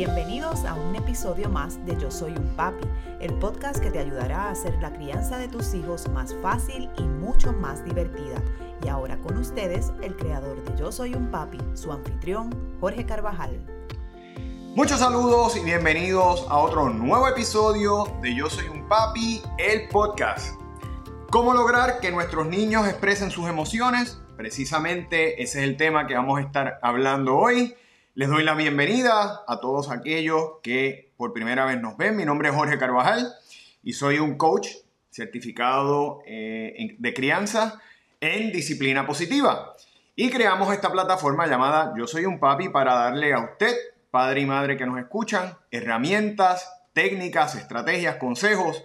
Bienvenidos a un episodio más de Yo Soy un Papi, el podcast que te ayudará a hacer la crianza de tus hijos más fácil y mucho más divertida. Y ahora con ustedes, el creador de Yo Soy un Papi, su anfitrión, Jorge Carvajal. Muchos saludos y bienvenidos a otro nuevo episodio de Yo Soy un Papi, el podcast. ¿Cómo lograr que nuestros niños expresen sus emociones? Precisamente ese es el tema que vamos a estar hablando hoy. Les doy la bienvenida a todos aquellos que por primera vez nos ven. Mi nombre es Jorge Carvajal y soy un coach certificado eh, de crianza en disciplina positiva. Y creamos esta plataforma llamada Yo Soy un Papi para darle a usted, padre y madre que nos escuchan, herramientas, técnicas, estrategias, consejos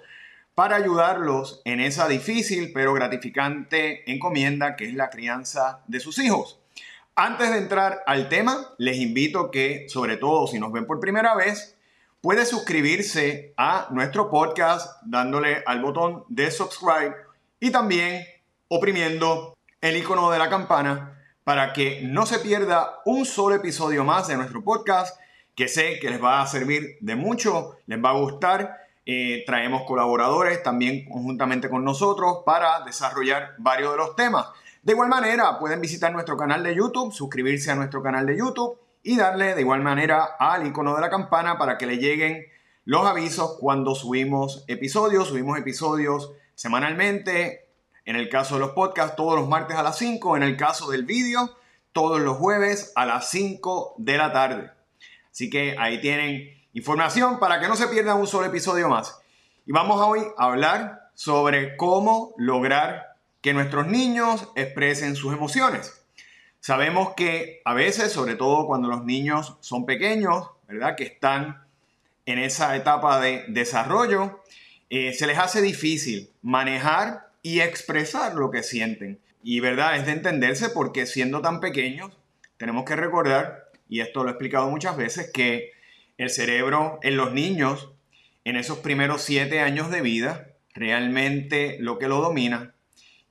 para ayudarlos en esa difícil pero gratificante encomienda que es la crianza de sus hijos. Antes de entrar al tema, les invito que, sobre todo si nos ven por primera vez, puede suscribirse a nuestro podcast dándole al botón de subscribe y también oprimiendo el icono de la campana para que no se pierda un solo episodio más de nuestro podcast que sé que les va a servir de mucho, les va a gustar. Eh, traemos colaboradores también conjuntamente con nosotros para desarrollar varios de los temas. De igual manera, pueden visitar nuestro canal de YouTube, suscribirse a nuestro canal de YouTube y darle de igual manera al icono de la campana para que le lleguen los avisos cuando subimos episodios. Subimos episodios semanalmente. En el caso de los podcasts, todos los martes a las 5. En el caso del vídeo, todos los jueves a las 5 de la tarde. Así que ahí tienen información para que no se pierdan un solo episodio más. Y vamos hoy a hablar sobre cómo lograr que nuestros niños expresen sus emociones. Sabemos que a veces, sobre todo cuando los niños son pequeños, ¿verdad? Que están en esa etapa de desarrollo, eh, se les hace difícil manejar y expresar lo que sienten. Y verdad, es de entenderse porque siendo tan pequeños, tenemos que recordar, y esto lo he explicado muchas veces, que el cerebro en los niños, en esos primeros siete años de vida, realmente lo que lo domina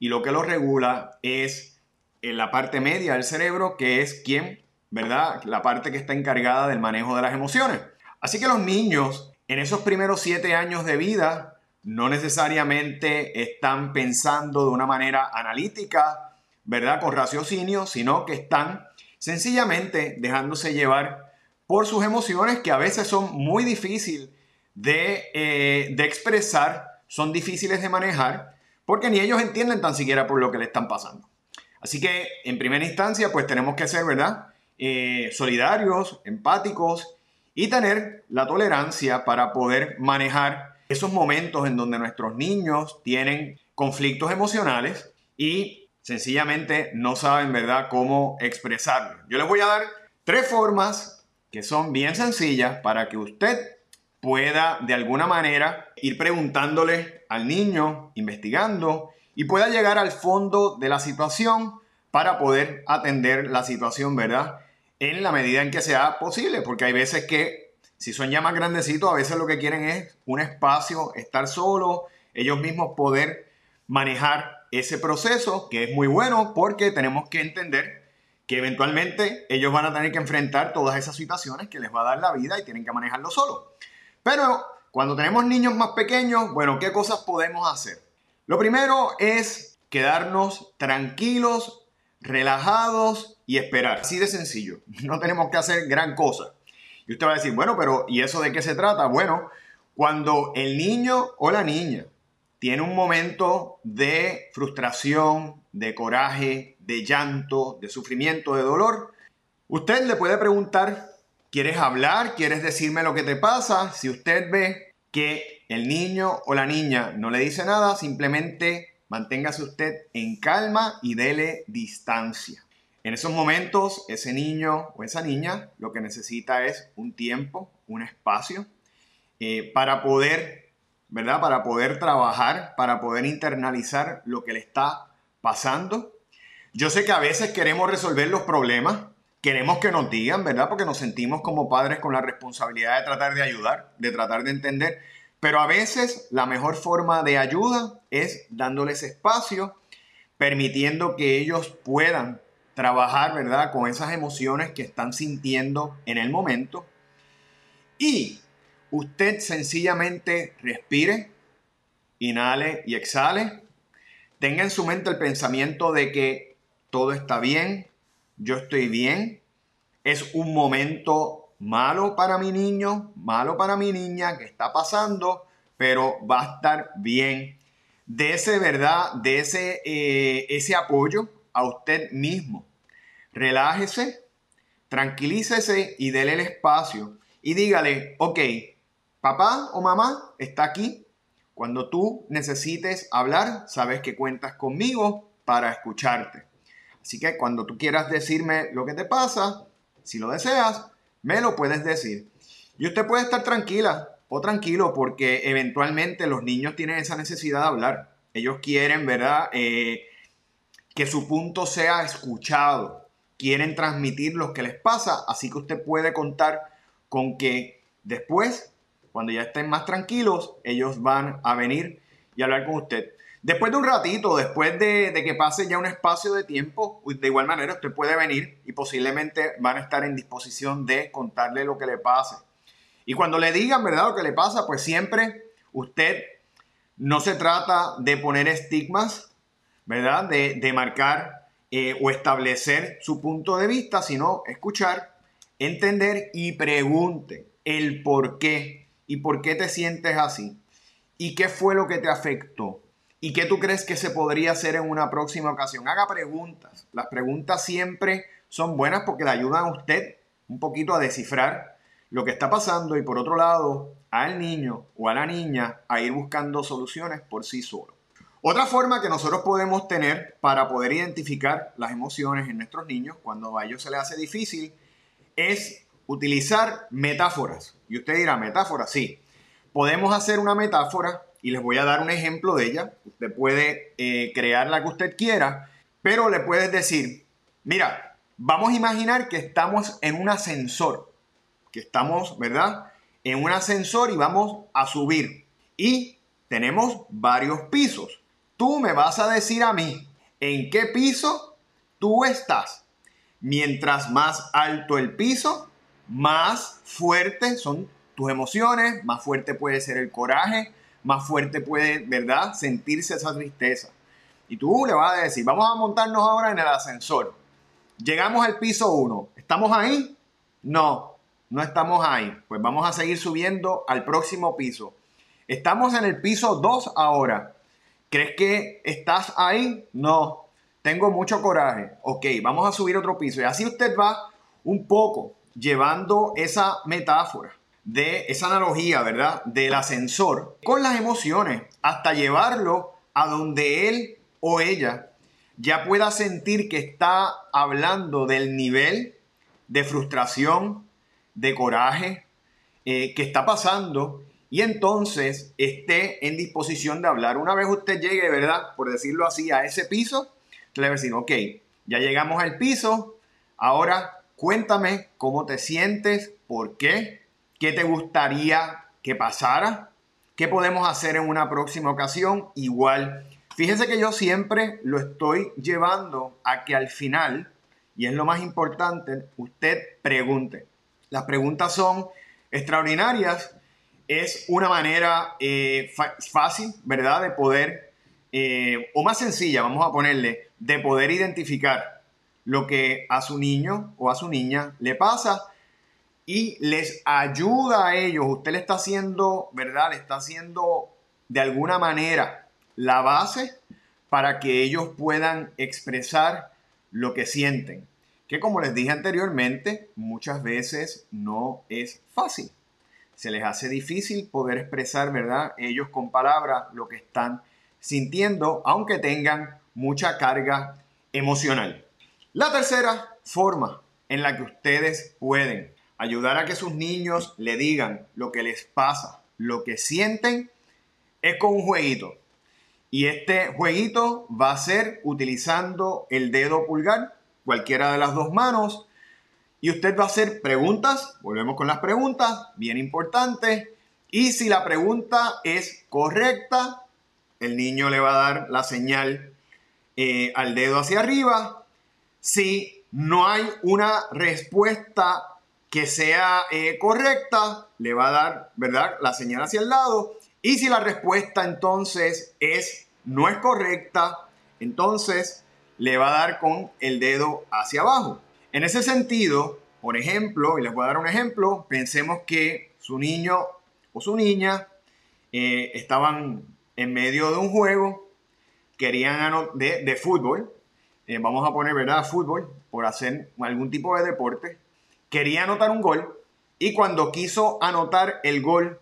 y lo que lo regula es en la parte media del cerebro, que es quien, ¿verdad? La parte que está encargada del manejo de las emociones. Así que los niños en esos primeros siete años de vida no necesariamente están pensando de una manera analítica, ¿verdad? Con raciocinio, sino que están sencillamente dejándose llevar por sus emociones que a veces son muy difíciles de, eh, de expresar, son difíciles de manejar porque ni ellos entienden tan siquiera por lo que le están pasando. Así que en primera instancia, pues tenemos que ser, ¿verdad? Eh, solidarios, empáticos y tener la tolerancia para poder manejar esos momentos en donde nuestros niños tienen conflictos emocionales y sencillamente no saben, ¿verdad?, cómo expresarlo. Yo les voy a dar tres formas que son bien sencillas para que usted pueda de alguna manera ir preguntándole al niño, investigando y pueda llegar al fondo de la situación para poder atender la situación, ¿verdad? En la medida en que sea posible, porque hay veces que si son ya más grandecitos, a veces lo que quieren es un espacio, estar solo, ellos mismos poder manejar ese proceso, que es muy bueno porque tenemos que entender que eventualmente ellos van a tener que enfrentar todas esas situaciones que les va a dar la vida y tienen que manejarlo solo. Pero cuando tenemos niños más pequeños, bueno, ¿qué cosas podemos hacer? Lo primero es quedarnos tranquilos, relajados y esperar. Así de sencillo. No tenemos que hacer gran cosa. Y usted va a decir, bueno, pero ¿y eso de qué se trata? Bueno, cuando el niño o la niña tiene un momento de frustración, de coraje, de llanto, de sufrimiento, de dolor, usted le puede preguntar ¿Quieres hablar? ¿Quieres decirme lo que te pasa? Si usted ve que el niño o la niña no le dice nada, simplemente manténgase usted en calma y dele distancia. En esos momentos, ese niño o esa niña lo que necesita es un tiempo, un espacio eh, para poder, ¿verdad? Para poder trabajar, para poder internalizar lo que le está pasando. Yo sé que a veces queremos resolver los problemas queremos que nos digan, ¿verdad? Porque nos sentimos como padres con la responsabilidad de tratar de ayudar, de tratar de entender. Pero a veces la mejor forma de ayuda es dándoles espacio, permitiendo que ellos puedan trabajar, ¿verdad? Con esas emociones que están sintiendo en el momento. Y usted sencillamente respire, inhale y exhale. Tenga en su mente el pensamiento de que todo está bien, yo estoy bien. Es un momento malo para mi niño, malo para mi niña que está pasando, pero va a estar bien. De ese verdad, de ese, eh, ese apoyo a usted mismo. Relájese, tranquilícese y déle el espacio y dígale, ok, papá o mamá está aquí. Cuando tú necesites hablar, sabes que cuentas conmigo para escucharte. Así que cuando tú quieras decirme lo que te pasa, si lo deseas, me lo puedes decir. Y usted puede estar tranquila o tranquilo porque eventualmente los niños tienen esa necesidad de hablar. Ellos quieren, ¿verdad? Eh, que su punto sea escuchado. Quieren transmitir lo que les pasa. Así que usted puede contar con que después, cuando ya estén más tranquilos, ellos van a venir y hablar con usted. Después de un ratito, después de, que pase ya un espacio de tiempo, de igual manera usted puede venir y posiblemente van a estar en disposición de contarle lo que le pase. Y cuando le digan, ¿verdad? Lo que le pasa, pues siempre usted no se trata de poner estigmas, ¿verdad? De, marcar eh, o establecer su punto de vista, sino escuchar, entender y pregunte el por qué y por qué te sientes así y qué fue lo que te afectó ¿Y qué tú crees que se podría hacer en una próxima ocasión? Haga preguntas. Las preguntas siempre son buenas porque le ayudan a usted un poquito a descifrar lo que está pasando y por otro lado al niño o a la niña a ir buscando soluciones por sí solo. Otra forma que nosotros podemos tener para poder identificar las emociones en nuestros niños cuando a ellos se les hace difícil es utilizar metáforas. Y usted dirá, metáforas, sí. Podemos hacer una metáfora y les voy a dar un ejemplo de ella. Usted puede eh, crear la que usted quiera, pero le puedes decir, mira, vamos a imaginar que estamos en un ascensor, que estamos, ¿verdad? En un ascensor y vamos a subir. Y tenemos varios pisos. Tú me vas a decir a mí en qué piso tú estás. Mientras más alto el piso, más fuertes son tus emociones, más fuerte puede ser el coraje, más fuerte puede, ¿verdad?, sentirse esa tristeza. Y tú le vas a decir, vamos a montarnos ahora en el ascensor. Llegamos al piso 1. ¿Estamos ahí? No, no estamos ahí. Pues vamos a seguir subiendo al próximo piso. Estamos en el piso 2 ahora. ¿Crees que estás ahí? No. Tengo mucho coraje. Ok, vamos a subir otro piso. Y así usted va un poco llevando esa metáfora de esa analogía, ¿verdad? Del ascensor con las emociones hasta llevarlo a donde él o ella ya pueda sentir que está hablando del nivel de frustración, de coraje eh, que está pasando y entonces esté en disposición de hablar. Una vez usted llegue, ¿verdad? Por decirlo así, a ese piso, le va a decir, ok, ya llegamos al piso, ahora cuéntame cómo te sientes, por qué, ¿Qué te gustaría que pasara? ¿Qué podemos hacer en una próxima ocasión? Igual, fíjense que yo siempre lo estoy llevando a que al final, y es lo más importante, usted pregunte. Las preguntas son extraordinarias. Es una manera eh, fácil, ¿verdad?, de poder, eh, o más sencilla, vamos a ponerle, de poder identificar lo que a su niño o a su niña le pasa y les ayuda a ellos. Usted le está haciendo, ¿verdad? Le está haciendo de alguna manera la base para que ellos puedan expresar lo que sienten. Que como les dije anteriormente, muchas veces no es fácil. Se les hace difícil poder expresar, ¿verdad? Ellos con palabras lo que están sintiendo, aunque tengan mucha carga emocional. La tercera forma en la que ustedes pueden ayudar a que sus niños le digan lo que les pasa, lo que sienten, es con un jueguito. Y este jueguito va a ser utilizando el dedo pulgar, cualquiera de las dos manos. Y usted va a hacer preguntas, volvemos con las preguntas, bien importante. Y si la pregunta es correcta, el niño le va a dar la señal eh, al dedo hacia arriba. Si no hay una respuesta que sea eh, correcta, le va a dar, ¿verdad? La señal hacia el lado. Y si la respuesta entonces es no es correcta, entonces le va a dar con el dedo hacia abajo. En ese sentido, por ejemplo, y les voy a dar un ejemplo, pensemos que su niño o su niña eh, estaban en medio de un juego, querían de, de fútbol, eh, vamos a poner, ¿verdad? Fútbol, por hacer algún tipo de deporte, quería anotar un gol y cuando quiso anotar el gol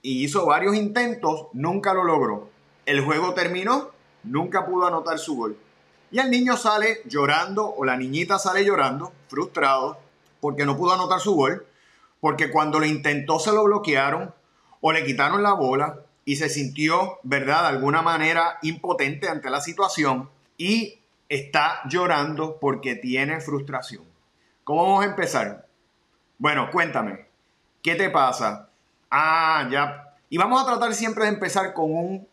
y hizo varios intentos, nunca lo logró. El juego terminó, nunca pudo anotar su gol. Y el niño sale llorando o la niñita sale llorando, frustrado, porque no pudo anotar su gol, porque cuando lo intentó se lo bloquearon o le quitaron la bola y se sintió, ¿verdad?, de alguna manera impotente ante la situación y está llorando porque tiene frustración. ¿Cómo vamos a empezar? Bueno, cuéntame, ¿qué te pasa? Ah, ya. Y vamos a tratar siempre de empezar con un,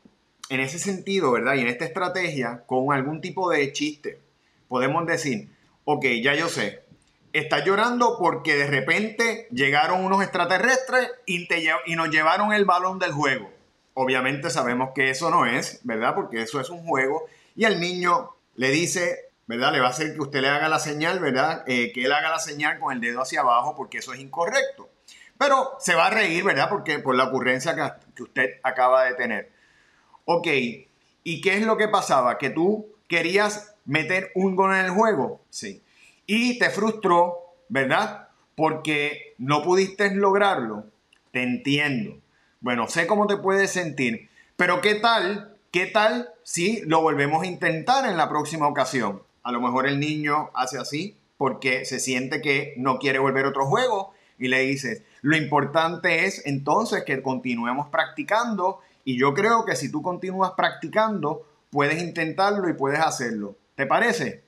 en ese sentido, ¿verdad? Y en esta estrategia, con algún tipo de chiste. Podemos decir, ok, ya yo sé, está llorando porque de repente llegaron unos extraterrestres y, y nos llevaron el balón del juego. Obviamente sabemos que eso no es, ¿verdad? Porque eso es un juego. Y el niño le dice, ¿verdad? Le va a hacer que usted le haga la señal, ¿verdad? Eh, que él haga la señal con el dedo hacia abajo porque eso es incorrecto. Pero se va a reír, ¿verdad? Porque por la ocurrencia que, usted acaba de tener. Ok, ¿y qué es lo que pasaba? Que tú querías meter un gol en el juego, sí. Y te frustró, ¿verdad? Porque no pudiste lograrlo. Te entiendo. Bueno, sé cómo te puedes sentir. Pero ¿qué tal ¿Qué tal si lo volvemos a intentar en la próxima ocasión? A lo mejor el niño hace así porque se siente que no quiere volver a otro juego y le dices, lo importante es entonces que continuemos practicando y yo creo que si tú continúas practicando, puedes intentarlo y puedes hacerlo. ¿Te parece?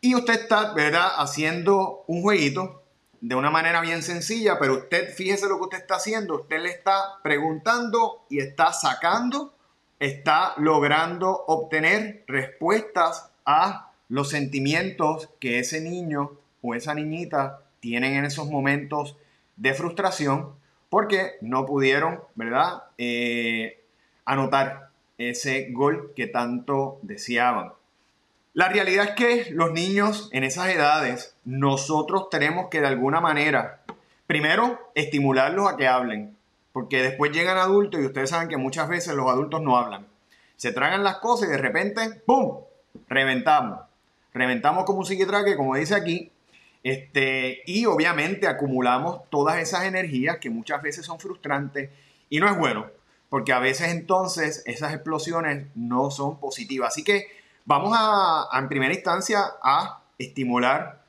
Y usted está, ¿verdad?, haciendo un jueguito de una manera bien sencilla, pero usted fíjese lo que usted está haciendo, usted le está preguntando y está sacando está logrando obtener respuestas a los sentimientos que ese niño o esa niñita tienen en esos momentos de frustración porque no pudieron, ¿verdad?, eh, anotar ese gol que tanto deseaban. La realidad es que los niños en esas edades, nosotros tenemos que de alguna manera, primero, estimularlos a que hablen. Porque después llegan adultos y ustedes saben que muchas veces los adultos no hablan. Se tragan las cosas y de repente, ¡pum! Reventamos. Reventamos como un psiquitraque, como dice aquí. Este, y obviamente acumulamos todas esas energías que muchas veces son frustrantes y no es bueno, porque a veces entonces esas explosiones no son positivas. Así que vamos a, a en primera instancia a estimular,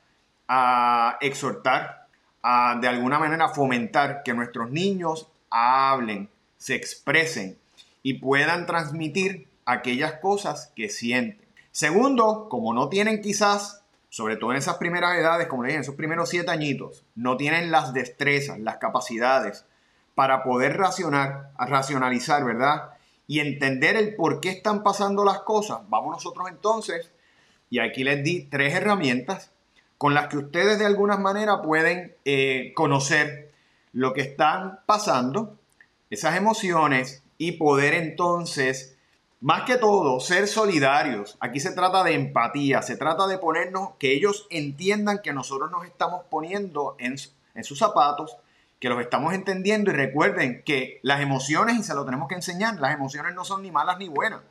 a exhortar, a de alguna manera fomentar que nuestros niños hablen, se expresen y puedan transmitir aquellas cosas que sienten. Segundo, como no tienen quizás, sobre todo en esas primeras edades, como le dije, en esos primeros siete añitos, no tienen las destrezas, las capacidades para poder racionar, racionalizar, ¿verdad? Y entender el por qué están pasando las cosas. Vamos nosotros entonces, y aquí les di tres herramientas con las que ustedes de alguna manera pueden eh, conocer lo que están pasando, esas emociones y poder entonces, más que todo, ser solidarios. Aquí se trata de empatía, se trata de ponernos, que ellos entiendan que nosotros nos estamos poniendo en, en sus zapatos, que los estamos entendiendo y recuerden que las emociones, y se lo tenemos que enseñar, las emociones no son ni malas ni buenas.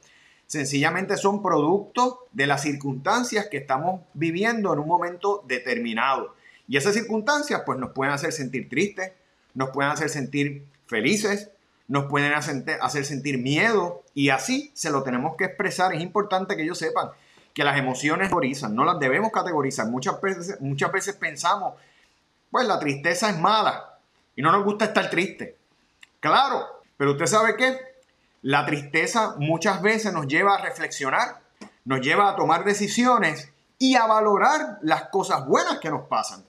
Sencillamente son producto de las circunstancias que estamos viviendo en un momento determinado. Y esas circunstancias pues nos pueden hacer sentir tristes, nos pueden hacer sentir felices, nos pueden hacer sentir miedo y así se lo tenemos que expresar. Es importante que ellos sepan que las emociones categorizan, no las debemos categorizar. Muchas veces, muchas veces pensamos, pues la tristeza es mala y no nos gusta estar triste. Claro, pero usted sabe que la tristeza muchas veces nos lleva a reflexionar, nos lleva a tomar decisiones y a valorar las cosas buenas que nos pasan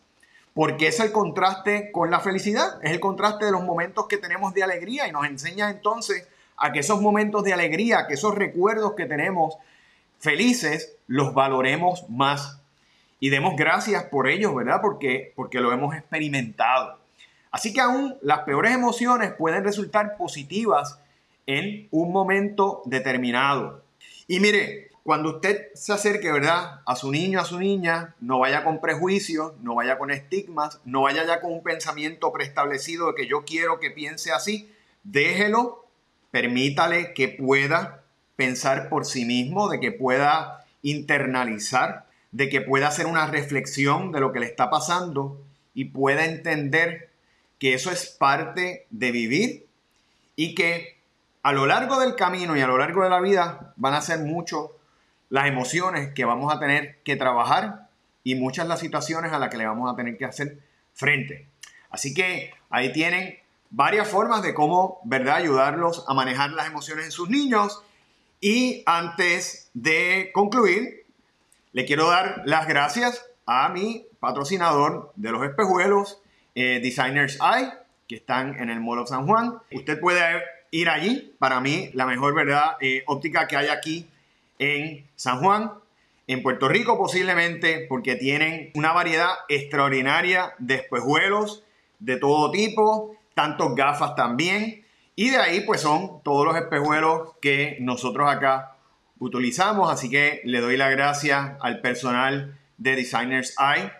porque es el contraste con la felicidad, es el contraste de los momentos que tenemos de alegría y nos enseña entonces a que esos momentos de alegría, que esos recuerdos que tenemos felices, los valoremos más. y demos gracias por ellos, ¿verdad? Porque, porque lo hemos experimentado. Así que aún las peores emociones pueden resultar positivas en un momento determinado. Y mire, cuando usted se acerque, ¿verdad? A su niño, a su niña, no vaya con prejuicios, no vaya con estigmas, no vaya ya con un pensamiento preestablecido de que yo quiero que piense así. Déjelo, permítale que pueda pensar por sí mismo, de que pueda internalizar de que pueda hacer una reflexión de lo que le está pasando y pueda entender que eso es parte de vivir y que a lo largo del camino y a lo largo de la vida van a ser mucho las emociones que vamos a tener que trabajar y muchas las situaciones a las que le vamos a tener que hacer frente. Así que ahí tienen varias formas de cómo, ¿verdad?, ayudarlos a manejar las emociones en sus niños. Y antes de concluir, le quiero dar las gracias a mi patrocinador de los espejuelos, eh, Designers Eye, que están en el Mall of San Juan. Usted puede ir allí. Para mí, la mejor verdad eh, óptica que hay aquí en San Juan, en Puerto Rico posiblemente, porque tienen una variedad extraordinaria de espejuelos de todo tipo, tantos gafas también. Y de ahí pues son todos los espejuelos que nosotros acá utilizamos. Así que le doy la gracia al personal de Designers Eye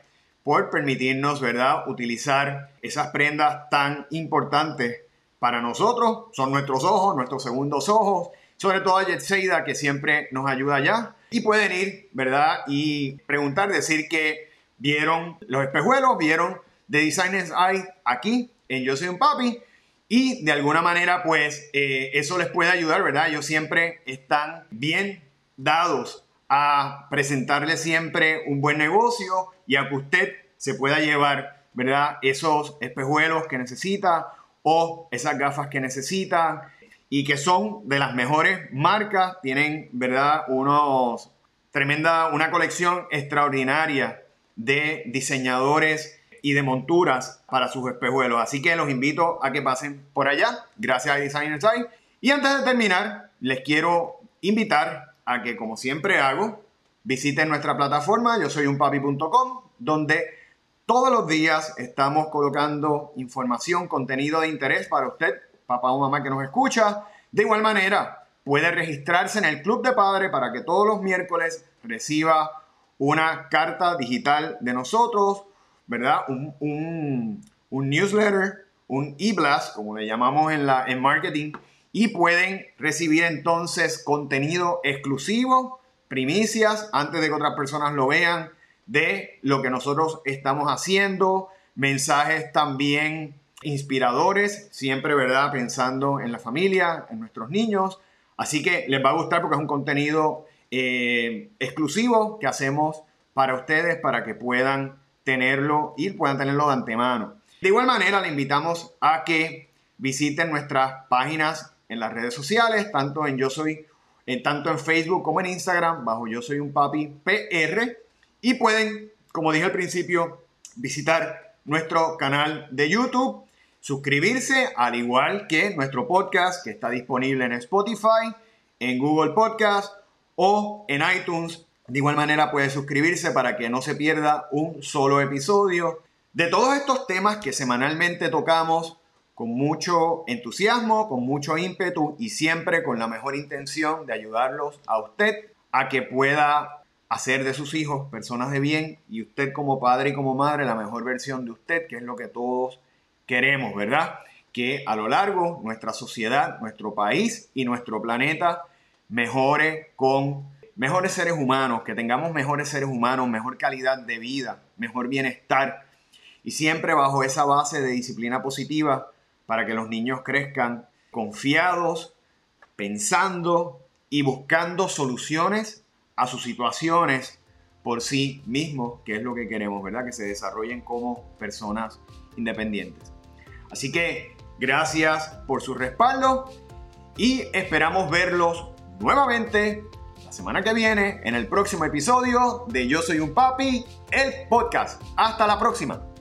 por permitirnos, ¿verdad?, utilizar esas prendas tan importantes para nosotros. Son nuestros ojos, nuestros segundos ojos. Sobre todo a Jetseida, que siempre nos ayuda allá. Y pueden ir, ¿verdad?, y preguntar, decir que vieron los espejuelos, vieron de Designers Eye aquí en Yo Soy un Papi y de alguna manera, pues eh, eso les puede ayudar, ¿verdad? Ellos siempre están bien dados a presentarle siempre un buen negocio y a que usted se pueda llevar, ¿verdad? Esos espejuelos que necesita o esas gafas que necesita y que son de las mejores marcas, tienen, ¿verdad? Unos tremenda, una colección extraordinaria de diseñadores y de monturas para sus espejuelos. Así que los invito a que pasen por allá. Gracias a Designer Side. Y antes de terminar, les quiero invitar a que, como siempre hago, visiten nuestra plataforma yo soy unpapi.com, donde todos los días estamos colocando información, contenido de interés para usted, papá o mamá que nos escucha. De igual manera, puede registrarse en el Club de Padre para que todos los miércoles reciba una carta digital de nosotros ¿verdad? Un, newsletter, un e-blast, como le llamamos en, la, en marketing, y pueden recibir entonces contenido exclusivo, primicias, antes de que otras personas lo vean, de lo que nosotros estamos haciendo, mensajes también inspiradores, siempre, ¿verdad? Pensando en la familia, en nuestros niños. Así que les va a gustar porque es un contenido eh, exclusivo que hacemos para ustedes, para que puedan tenerlo y puedan tenerlo de antemano. De igual manera, le invitamos a que visiten nuestras páginas en las redes sociales, tanto en Yo Soy, en, tanto en Facebook como en Instagram, bajo Yo Soy un Papi PR. Y pueden, como dije al principio, visitar nuestro canal de YouTube, suscribirse, al igual que nuestro podcast que está disponible en Spotify, en Google Podcast o en iTunes de igual manera puede suscribirse para que no se pierda un solo episodio. De todos estos temas que semanalmente tocamos con mucho entusiasmo, con mucho ímpetu y siempre con la mejor intención de ayudarlos a usted a que pueda hacer de sus hijos personas de bien y usted como padre y como madre la mejor versión de usted, que es lo que todos queremos, ¿verdad? Que a lo largo nuestra sociedad, nuestro país y nuestro planeta mejore con mejores seres humanos, que tengamos mejores seres humanos, mejor calidad de vida, mejor bienestar. Y siempre bajo esa base de disciplina positiva para que los niños crezcan confiados, pensando y buscando soluciones a sus situaciones por sí mismos, que es lo que queremos, ¿verdad? Que se desarrollen como personas independientes. Así que gracias por su respaldo y esperamos verlos nuevamente semana que viene en el próximo episodio de Yo Soy un Papi, el podcast. Hasta la próxima.